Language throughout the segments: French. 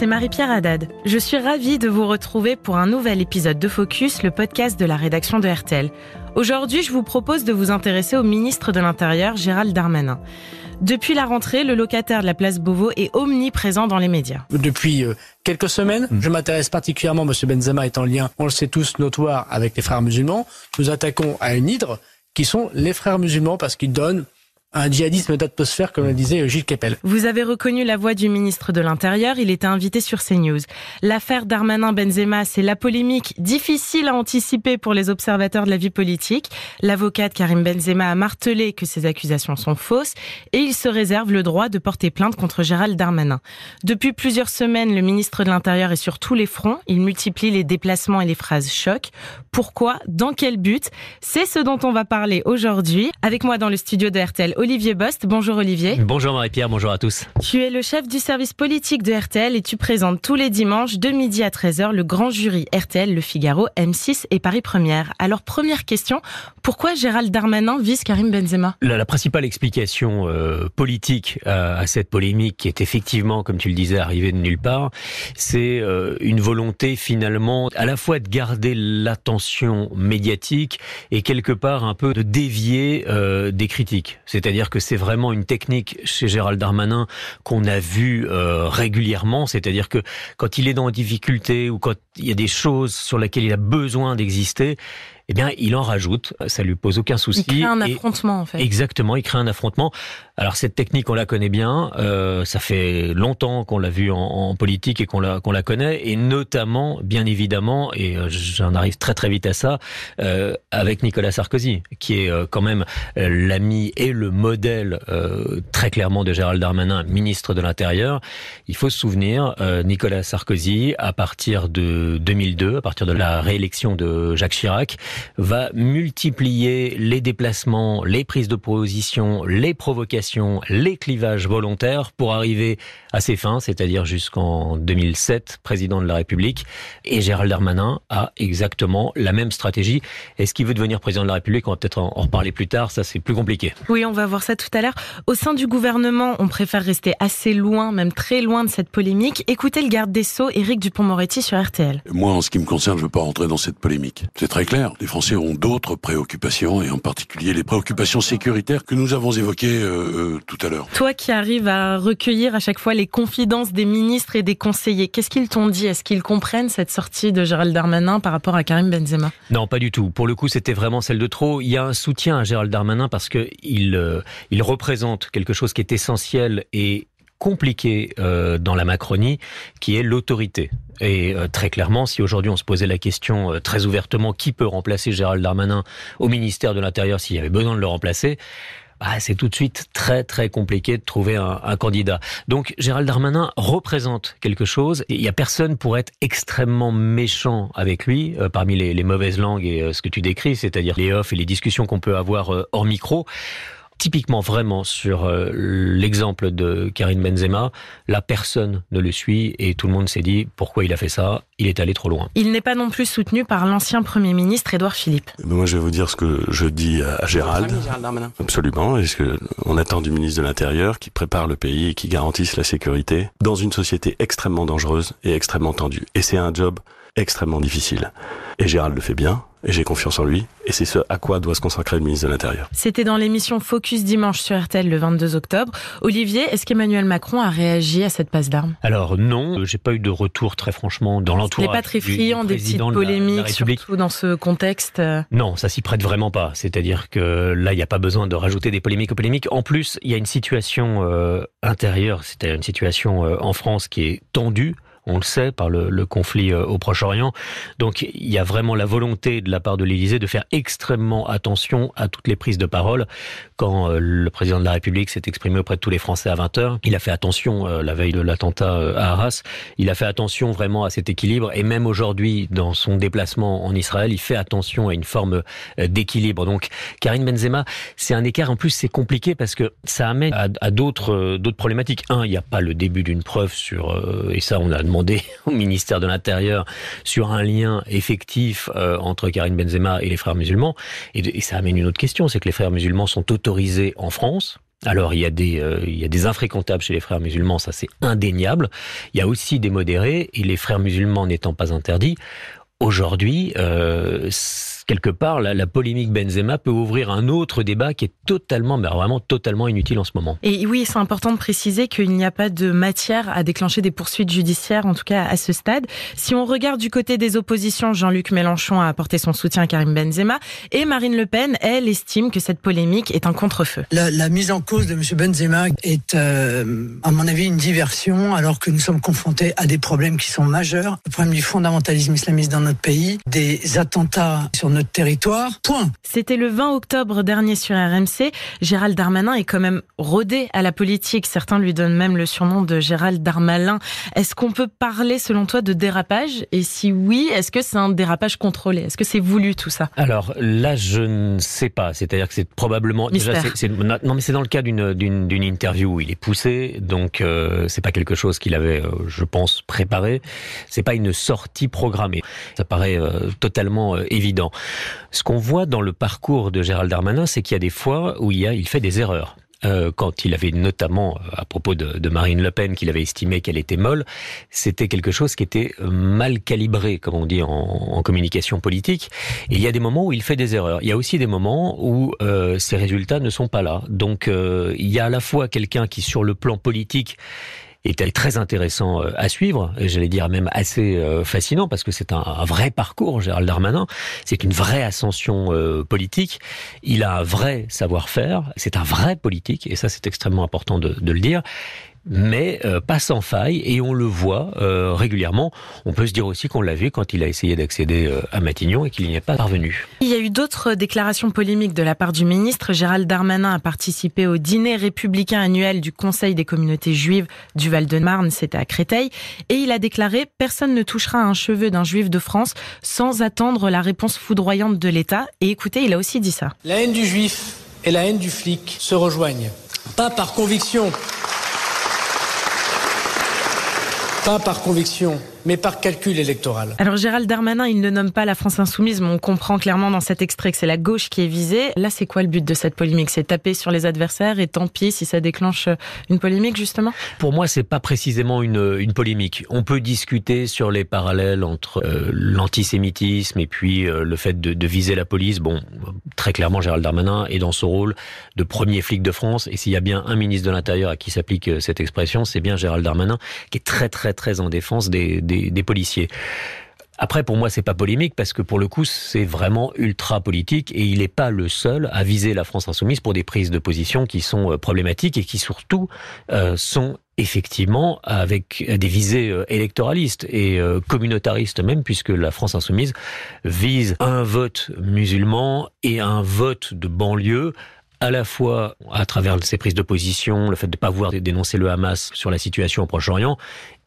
c'est Marie-Pierre Haddad. Je suis ravie de vous retrouver pour un nouvel épisode de Focus, le podcast de la rédaction de RTL. Aujourd'hui, je vous propose de vous intéresser au ministre de l'Intérieur, Gérald Darmanin. Depuis la rentrée, le locataire de la place Beauvau est omniprésent dans les médias. Depuis euh, quelques semaines, je m'intéresse particulièrement, M. Benzema est en lien, on le sait tous, notoire avec les frères musulmans. Nous attaquons à une hydre qui sont les frères musulmans parce qu'ils donnent un djihadisme d'atmosphère, comme le disait Gilles Kepel. Vous avez reconnu la voix du ministre de l'Intérieur, il était invité sur CNews. L'affaire Darmanin-Benzema, c'est la polémique difficile à anticiper pour les observateurs de la vie politique. L'avocate Karim Benzema a martelé que ces accusations sont fausses et il se réserve le droit de porter plainte contre Gérald Darmanin. Depuis plusieurs semaines, le ministre de l'Intérieur est sur tous les fronts. Il multiplie les déplacements et les phrases choc. Pourquoi? Dans quel but? C'est ce dont on va parler aujourd'hui. Avec moi dans le studio de RTL, Olivier Bost. Bonjour Olivier. Bonjour Marie-Pierre, bonjour à tous. Tu es le chef du service politique de RTL et tu présentes tous les dimanches de midi à 13h le grand jury RTL, Le Figaro, M6 et Paris Première. Alors première question, pourquoi Gérald Darmanin vise Karim Benzema? La, la, principale explication euh, politique à, à, cette polémique qui est effectivement, comme tu le disais, arrivée de nulle part, c'est euh, une volonté finalement à la fois de garder l'attention médiatique et quelque part un peu de dévier euh, des critiques. C'est-à-dire que c'est vraiment une technique chez Gérald Darmanin qu'on a vu euh, régulièrement. C'est-à-dire que quand il est dans difficulté ou quand il y a des choses sur lesquelles il a besoin d'exister, eh bien, il en rajoute. Ça lui pose aucun souci. Il crée un affrontement, en fait. Exactement, il crée un affrontement. Alors cette technique, on la connaît bien. Euh, ça fait longtemps qu'on l'a vu en, en, politique et qu'on la qu'on la connaît, et notamment, bien évidemment, et euh, j'en arrive très très vite à ça, euh, avec Nicolas Sarkozy, qui est euh, quand même euh, l'ami et le modèle euh, très clairement de Gérald Darmanin, ministre de l'Intérieur. Il faut se souvenir, Nicolas Sarkozy, à partir de 2002, à partir de la réélection de Jacques Chirac, va multiplier les déplacements, les prises de position, les provocations, les clivages volontaires pour arriver à ses fins, c'est-à-dire jusqu'en 2007, président de la République. Et Gérald Darmanin a exactement la même stratégie. Est-ce qu'il veut devenir président de la République On va peut-être en reparler plus tard, ça c'est plus compliqué. Oui, on va voir ça tout à l'heure. Au sein du gouvernement, on préfère rester assez loin, même très loin de cette polémique. Écoutez le garde des Sceaux, Éric Dupont-Moretti sur RTL. Moi, en ce qui me concerne, je ne veux pas rentrer dans cette polémique. C'est très clair. Les Français ont d'autres préoccupations, et en particulier les préoccupations sécuritaires que nous avons évoquées euh, euh, tout à l'heure. Toi qui arrives à recueillir à chaque fois les confidences des ministres et des conseillers, qu'est-ce qu'ils t'ont dit? Est-ce qu'ils comprennent cette sortie de Gérald Darmanin par rapport à Karim Benzema? Non, pas du tout. Pour le coup, c'était vraiment celle de trop. Il y a un soutien à Gérald Darmanin parce que il, euh, il représente quelque chose qui est essentiel et compliqué euh, dans la Macronie, qui est l'autorité. Et euh, très clairement, si aujourd'hui on se posait la question euh, très ouvertement qui peut remplacer Gérald Darmanin au ministère de l'Intérieur s'il y avait besoin de le remplacer, bah, c'est tout de suite très très compliqué de trouver un, un, candidat. Donc Gérald Darmanin représente quelque chose. Il y a personne pour être extrêmement méchant avec lui euh, parmi les, les, mauvaises langues et euh, ce que tu décris, c'est-à-dire les offs et les discussions qu'on peut avoir euh, hors micro typiquement vraiment sur euh, l'exemple de Karim Benzema, la personne ne le suit et tout le monde s'est dit pourquoi il a fait ça, il est allé trop loin. Il n'est pas non plus soutenu par l'ancien Premier ministre Édouard Philippe. Mais moi je vais vous dire ce que je dis à Gérald. Absolument, et ce que on attend du ministre de l'Intérieur qui prépare le pays et qui garantisse la sécurité dans une société extrêmement dangereuse et extrêmement tendue. Et c'est un job extrêmement difficile. Et Gérald le fait bien, et j'ai confiance en lui, et c'est ce à quoi doit se consacrer le ministre de l'Intérieur. C'était dans l'émission Focus Dimanche sur RTL le 22 octobre. Olivier, est-ce qu'Emmanuel Macron a réagi à cette passe d'armes? Alors non, j'ai pas eu de retour très franchement dans l'entourage. Il n'est pas très friand des petites polémiques, surtout dans ce contexte Non, ça s'y prête vraiment pas. C'est-à-dire que là, il n'y a pas besoin de rajouter des polémiques aux polémiques. En plus, il y a une situation euh, intérieure, c'est-à-dire une situation euh, en France qui est tendue on le sait, par le, conflit euh, au Proche-Orient. Donc il y a vraiment la volonté de la part de l'Élysée de faire extrêmement attention à toutes les prises de parole. Quand euh, le président de la République s'est exprimé auprès de tous les Français à 20h, il a fait attention, euh, la veille de l'attentat à Arras, il a fait attention vraiment à cet équilibre. Et même aujourd'hui, dans son déplacement en Israël, il fait attention à une forme d'équilibre. Donc Karine Benzema, c'est un écart. En plus, c'est compliqué parce que ça amène à, à d'autres d'autres problématiques. Un, il n'y a pas le début d'une preuve sur, et ça on a demandé au ministère de l'Intérieur sur un lien effectif euh, entre Karine Benzema et les frères musulmans. Et, et ça amène une autre question, c'est que les frères musulmans sont en France Alors il y a des euh, il y a des infréquentables chez les frères musulmans, ça c'est indéniable. Il y a aussi des modérés et les frères musulmans n'étant pas interdits, aujourd'hui euh, quelque part, la, polémique Benzema peut ouvrir un autre débat qui est totalement, mais vraiment totalement inutile en ce moment. Et oui, c'est important de préciser qu'il n'y a pas de matière à déclencher des poursuites judiciaires, en tout cas à ce stade. Si on regarde du côté des oppositions, Jean-Luc Mélenchon a apporté son soutien à Karim Benzema et Marine Le Pen, elle, estime que cette polémique est un contre-feu. La, mise en cause de M. Benzema est, euh, à mon avis, une diversion, alors que nous sommes confrontés à des problèmes qui sont majeurs. Le problème du fondamentalisme islamiste dans notre pays, des attentats sur notre territoire. Point. C'était le 20 octobre dernier sur RMC. Gérald Darmanin est quand même rodé à la politique. Certains lui donnent même le surnom de Gérald Darmalin. Est-ce qu'on peut parler, selon toi, de dérapage? Et si oui, est-ce que c'est un dérapage contrôlé? Est-ce que c'est voulu tout ça? Alors là, je ne sais pas. C'est-à-dire que c'est probablement déjà, non, mais c'est dans le cas d'une d'une interview où il est poussé, donc euh, c'est pas quelque chose qu'il avait, euh, je pense, préparé. C'est pas une sortie programmée. Ça paraît euh, totalement euh, évident. Ce qu'on voit dans le parcours de Gérald Darmanin, c'est qu'il y a des fois où il, a, fait des erreurs. Euh, quand il avait notamment, euh, à propos de, Marine Le Pen, qu'il avait estimé qu'elle était molle, c'était quelque chose qui était euh, mal calibré, comme on dit en, communication politique. Il y a des moments où il fait des erreurs. Il y a aussi des moments où euh, ces résultats ne sont pas là. Donc il y a à la fois quelqu'un qui, sur le plan politique, est très intéressant euh, à suivre, et j'allais dire même assez euh, fascinant, parce que c'est un, vrai parcours, Gérald Darmanin, c'est une vraie ascension euh, politique, il a un vrai savoir-faire, c'est un vrai politique, et ça c'est extrêmement important de le dire, mais euh, pas sans faille, et on le voit euh, régulièrement. On peut se dire aussi qu'on l'a vu quand il a essayé d'accéder euh, à Matignon et qu'il n'y est pas parvenu. Il y a eu d'autres déclarations polémiques de la part du ministre. Gérald Darmanin a participé au dîner républicain annuel du Conseil des communautés juives du Val-de-Marne, c'était à Créteil, et il a déclaré « Personne ne touchera un cheveu d'un juif de France sans attendre la réponse foudroyante de l'État ». Et écoutez, il a aussi dit ça. La haine du juif et la haine du flic se rejoignent. Pas par conviction, pas par conviction, mais par calcul électoral. Alors Gérald Darmanin, il ne nomme pas la France insoumise, mais on comprend clairement dans cet extrait que c'est la gauche qui est visée. Là, c'est quoi le but de cette polémique? C'est taper sur les adversaires et tant pis si ça déclenche une polémique, justement? Pour moi, c'est pas précisément une, une polémique. On peut discuter sur les parallèles entre euh, l'antisémitisme et puis euh, le fait de, de, viser la police. Bon, très clairement, Gérald Darmanin est dans ce rôle de premier flic de France. Et s'il y a bien un ministre de l'Intérieur à qui s'applique euh, cette expression, c'est bien Gérald Darmanin, qui est très très très en défense des des, policiers. Après, pour moi, c'est pas polémique parce que pour le coup, c'est vraiment ultra politique et il n'est pas le seul à viser la France insoumise pour des prises de position qui sont euh, problématiques et qui surtout euh, sont effectivement avec des visées euh, électoralistes et communautaristes même, puisque la France insoumise vise un vote musulman et un vote de banlieue à la fois à travers ses prises de position, le fait de ne pas voir dénoncer le Hamas sur la situation au Proche-Orient,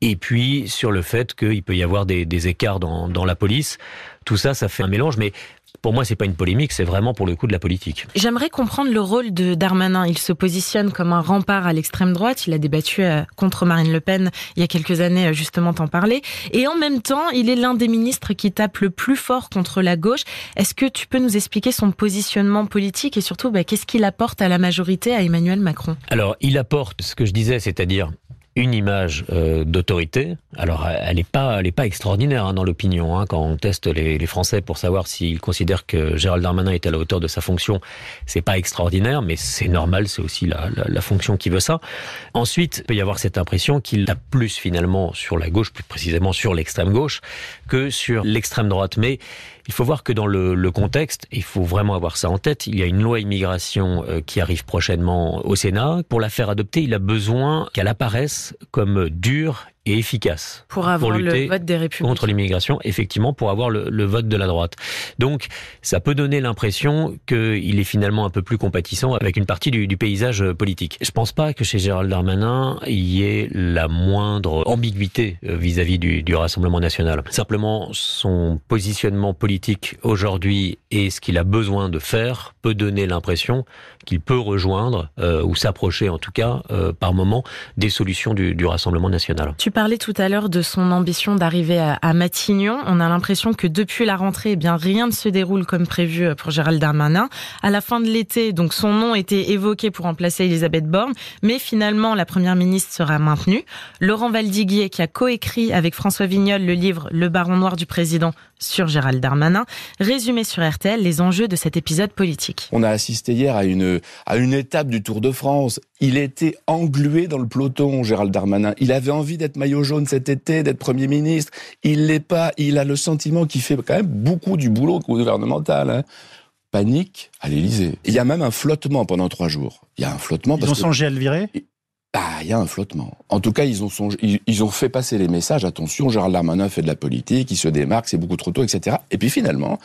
et puis sur le fait qu'il peut y avoir des, écarts dans, dans, la police. Tout ça, ça fait un mélange, mais pour moi, c'est pas une polémique, c'est vraiment pour le coup de la politique. J'aimerais comprendre le rôle de Darmanin. Il se positionne comme un rempart à l'extrême droite. Il a débattu euh, contre Marine Le Pen il y a quelques années, euh, justement, t'en parler. Et en même temps, il est l'un des ministres qui tape le plus fort contre la gauche. Est-ce que tu peux nous expliquer son positionnement politique et surtout, bah, qu'est-ce qu'il apporte à la majorité, à Emmanuel Macron? Alors, il apporte ce que je disais, c'est-à-dire une image euh, d'autorité. Alors, elle n'est pas, elle est pas extraordinaire hein, dans l'opinion. Hein, quand on teste les, les, Français pour savoir s'ils considèrent que Gérald Darmanin est à la hauteur de sa fonction, c'est pas extraordinaire, mais c'est normal. C'est aussi la, la, la, fonction qui veut ça. Ensuite, il peut y avoir cette impression qu'il a plus finalement sur la gauche, plus précisément sur l'extrême gauche, que sur l'extrême droite. Mais il faut voir que dans le, contexte, il faut vraiment avoir ça en tête, il y a une loi immigration euh, qui arrive prochainement au Sénat. Pour la faire adopter, il a besoin qu'elle apparaisse comme dure et efficace pour avoir lutter le vote des républicains contre l'immigration, effectivement, pour avoir le, le, vote de la droite. Donc, ça peut donner l'impression qu'il est finalement un peu plus compatissant avec une partie du, du paysage politique. Je pense pas que chez Gérald Darmanin, il y ait la moindre ambiguïté euh, vis-à-vis -vis du, du Rassemblement national. Simplement, son positionnement politique aujourd'hui et ce qu'il a besoin de faire peut donner l'impression qu'il peut rejoindre, euh, ou s'approcher en tout cas, euh, par moment, des solutions du, du Rassemblement national. Tu parlais tout à l'heure de son ambition d'arriver à, Matignon. On a l'impression que depuis la rentrée, eh bien rien ne se déroule comme prévu euh, pour Gérald Darmanin. À la fin de l'été, donc son nom était évoqué pour remplacer Elisabeth Borne, mais finalement la première ministre sera maintenue. Laurent Valdiguier, qui a coécrit avec François Vignol le livre Le Baron Noir du président sur Gérald Darmanin, résumé sur RTL les enjeux de cet épisode politique. On a assisté hier à une à une étape du Tour de France. Il était englué dans le peloton, Gérald Darmanin. Il avait envie d'être maillot jaune cet été, d'être Premier ministre. Il l'est pas. Il a le sentiment qu'il fait quand même beaucoup du boulot gouvernemental. Hein. Panique à l'Élysée. Il y a même un flottement pendant trois jours. Il y a un flottement. Ils ont songé à le virer? Bah, il y a un flottement. En tout cas, ils ont, fait passer les messages. Attention, Gérald Darmanin fait de la politique, il se démarque, c'est beaucoup trop tôt, etc. Et puis finalement,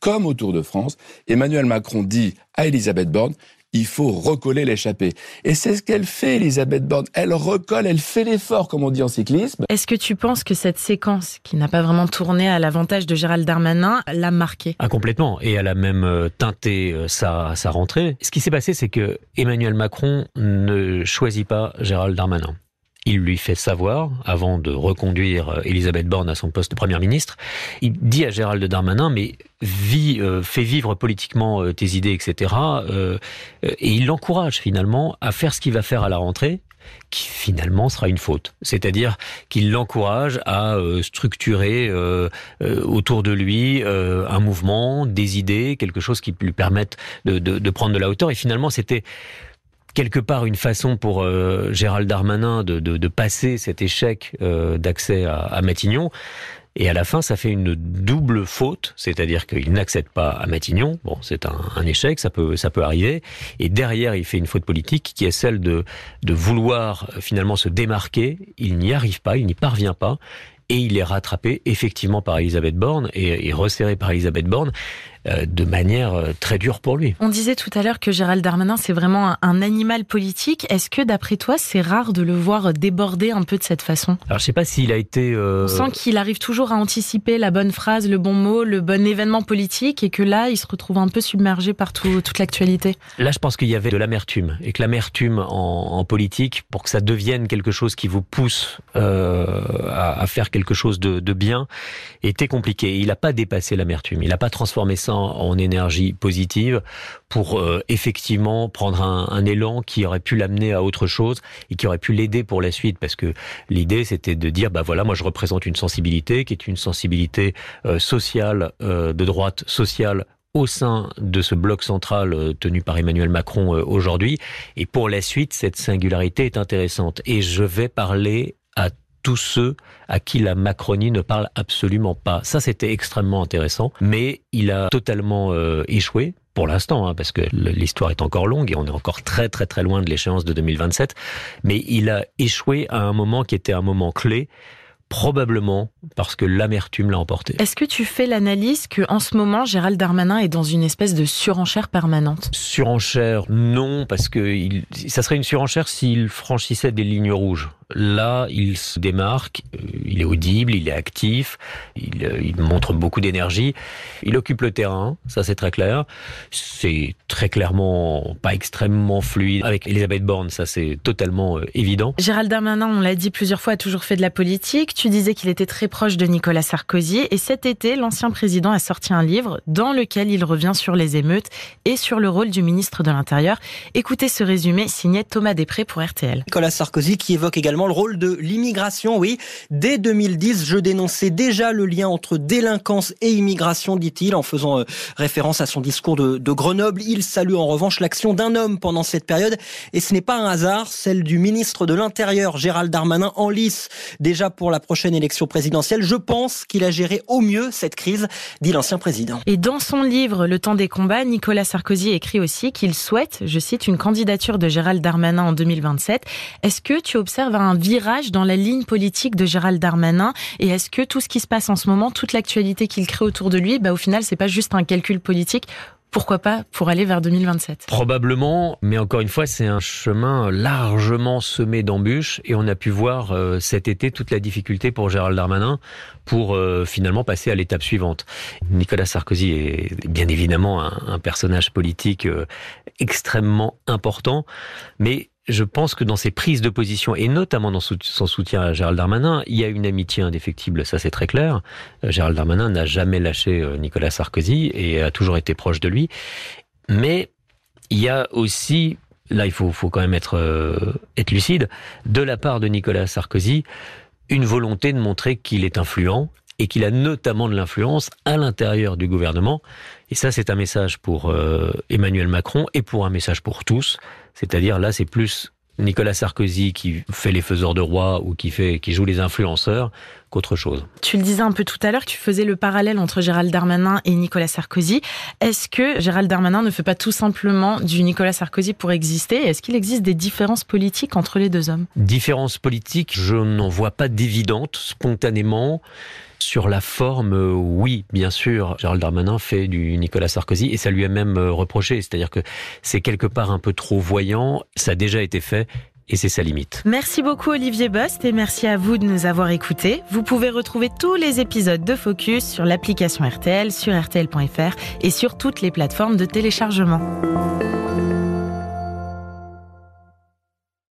comme au Tour de France, Emmanuel Macron dit à Elisabeth Borne, il faut recoller l'échappée. Et c'est ce qu'elle fait, Elisabeth Borne. Elle recolle, elle fait l'effort, comme on dit en cyclisme. Est-ce que tu penses que cette séquence, qui n'a pas vraiment tourné à l'avantage de Gérald Darmanin, l'a marqué? Ah, Complètement. Et elle a même euh, teinté euh, sa, sa rentrée. Ce qui s'est passé, c'est que Emmanuel Macron ne choisit pas Gérald Darmanin. Il lui fait savoir, avant de reconduire euh, Elisabeth Borne à son poste de Première ministre, il dit à Gérald Darmanin, mais vis, euh, fais vivre politiquement euh, tes idées, etc. et il l'encourage finalement à faire ce qu'il va faire à la rentrée, qui finalement sera une faute. C'est-à-dire qu'il l'encourage à structurer autour de lui un mouvement, des idées, quelque chose qui lui permette de, de, de prendre de la hauteur. Et finalement, c'était quelque part une façon pour euh, Gérald Darmanin de, de, de, passer cet échec euh, d'accès à, à, Matignon. Et à la fin, ça fait une double faute, c'est-à-dire qu'il n'accède pas à Matignon. Bon, c'est un, un, échec, ça peut, ça peut arriver. Et derrière, il fait une faute politique qui est celle de, de vouloir euh, finalement se démarquer. Il n'y arrive pas, il n'y parvient pas et il est rattrapé effectivement par Elisabeth Borne et, et resserré par Elisabeth Borne. Euh, de manière euh, très dure pour lui. On disait tout à l'heure que Gérald Darmanin, c'est vraiment un, animal politique. Est-ce que, d'après toi, c'est rare de le voir déborder un peu de cette façon? Alors, je sais pas s'il a été... Euh... On sent qu'il arrive toujours à anticiper la bonne phrase, le bon mot, le bon événement politique, et que là, il se retrouve un peu submergé par tout, toute l'actualité. Là, je pense qu'il y avait de l'amertume, et que l'amertume en, en, politique, pour que ça devienne quelque chose qui vous pousse euh, à, à, faire quelque chose de, de bien, était compliqué. Il n'a pas dépassé l'amertume, il n'a pas transformé ça en énergie positive pour euh, effectivement prendre un, élan qui aurait pu l'amener à autre chose et qui aurait pu l'aider pour la suite parce que l'idée c'était de dire bah voilà moi je représente une sensibilité qui est une sensibilité euh, sociale euh, de droite sociale au sein de ce bloc central tenu par Emmanuel Macron aujourd'hui. Et pour la suite, cette singularité est intéressante. Et je vais parler à tous ceux à qui la Macronie ne parle absolument pas. Ça, c'était extrêmement intéressant, mais il a totalement euh, échoué pour l'instant, hein, parce que l'histoire est encore longue et on est encore très très très loin de l'échéance de 2027, mais il a échoué à un moment qui était un moment clé probablement parce que l'amertume l'a emporté. Est-ce que tu fais l'analyse que en ce moment Gérald Darmanin est dans une espèce de surenchère permanente? Surenchère, non, parce que il, ça serait une surenchère s'il franchissait des lignes rouges. Là, il se démarque, euh, il est audible, il est actif, il, euh, il montre beaucoup d'énergie, il occupe le terrain, ça c'est très clair. C'est très clairement pas extrêmement fluide. Avec Elisabeth Borne, ça c'est totalement euh, évident. Gérald Darmanin, on l'a dit plusieurs fois, a toujours fait de la politique. Tu disais qu'il était très proche de Nicolas Sarkozy. Et cet été, l'ancien président a sorti un livre dans lequel il revient sur les émeutes et sur le rôle du ministre de l'Intérieur. Écoutez ce résumé signé Thomas Després pour RTL. Nicolas Sarkozy qui évoque également le rôle de l'immigration. Oui, dès 2010, je dénonçais déjà le lien entre délinquance et immigration, dit-il, en faisant euh, référence à son discours de, de Grenoble. Il salue en revanche l'action d'un homme pendant cette période. Et ce n'est pas un hasard, celle du ministre de l'Intérieur, Gérald Darmanin, en lice déjà pour la prochaine élection présidentielle. Je pense qu'il a géré au mieux cette crise, dit l'ancien président. Et dans son livre Le temps des combats, Nicolas Sarkozy écrit aussi qu'il souhaite, je cite, une candidature de Gérald Darmanin en 2027. Est-ce que tu observes un virage dans la ligne politique de Gérald Darmanin? Et est-ce que tout ce qui se passe en ce moment, toute l'actualité qu'il crée autour de lui, bah, au final, c'est pas juste un calcul politique pourquoi pas pour aller vers 2027 Probablement, mais encore une fois, c'est un chemin largement semé d'embûches et on a pu voir euh, cet été toute la difficulté pour Gérald Darmanin pour euh, finalement passer à l'étape suivante. Nicolas Sarkozy est bien évidemment un, personnage politique euh, extrêmement important, mais je pense que dans ses prises de position, et notamment dans son soutien à Gérald Darmanin, il y a une amitié indéfectible, ça c'est très clair. Euh, Gérald Darmanin n'a jamais lâché euh, Nicolas Sarkozy et a toujours été proche de lui. Mais il y a aussi, là il faut, faut quand même être, euh, être lucide, de la part de Nicolas Sarkozy, une volonté de montrer qu'il est influent et qu'il a notamment de l'influence à l'intérieur du gouvernement. Et ça, c'est un message pour euh, Emmanuel Macron et pour un message pour tous. C'est-à-dire là, c'est plus Nicolas Sarkozy qui fait les faiseurs de roi ou qui fait qui joue les influenceurs qu'autre chose. Tu le disais un peu tout à l'heure, tu faisais le parallèle entre Gérald Darmanin et Nicolas Sarkozy. Est-ce que Gérald Darmanin ne fait pas tout simplement du Nicolas Sarkozy pour exister? Est-ce qu'il existe des différences politiques entre les deux hommes? Différences politiques, je n'en vois pas d'évidentes spontanément. Sur la forme, euh, oui, bien sûr, Gérald Darmanin fait du Nicolas Sarkozy et ça lui a même euh, reproché. C'est-à-dire que c'est quelque part un peu trop voyant. Ça a déjà été fait et c'est sa limite. Merci beaucoup Olivier Bost et merci à vous de nous avoir écoutés. Vous pouvez retrouver tous les épisodes de Focus sur l'application RTL, sur rtl.fr et sur toutes les plateformes de téléchargement.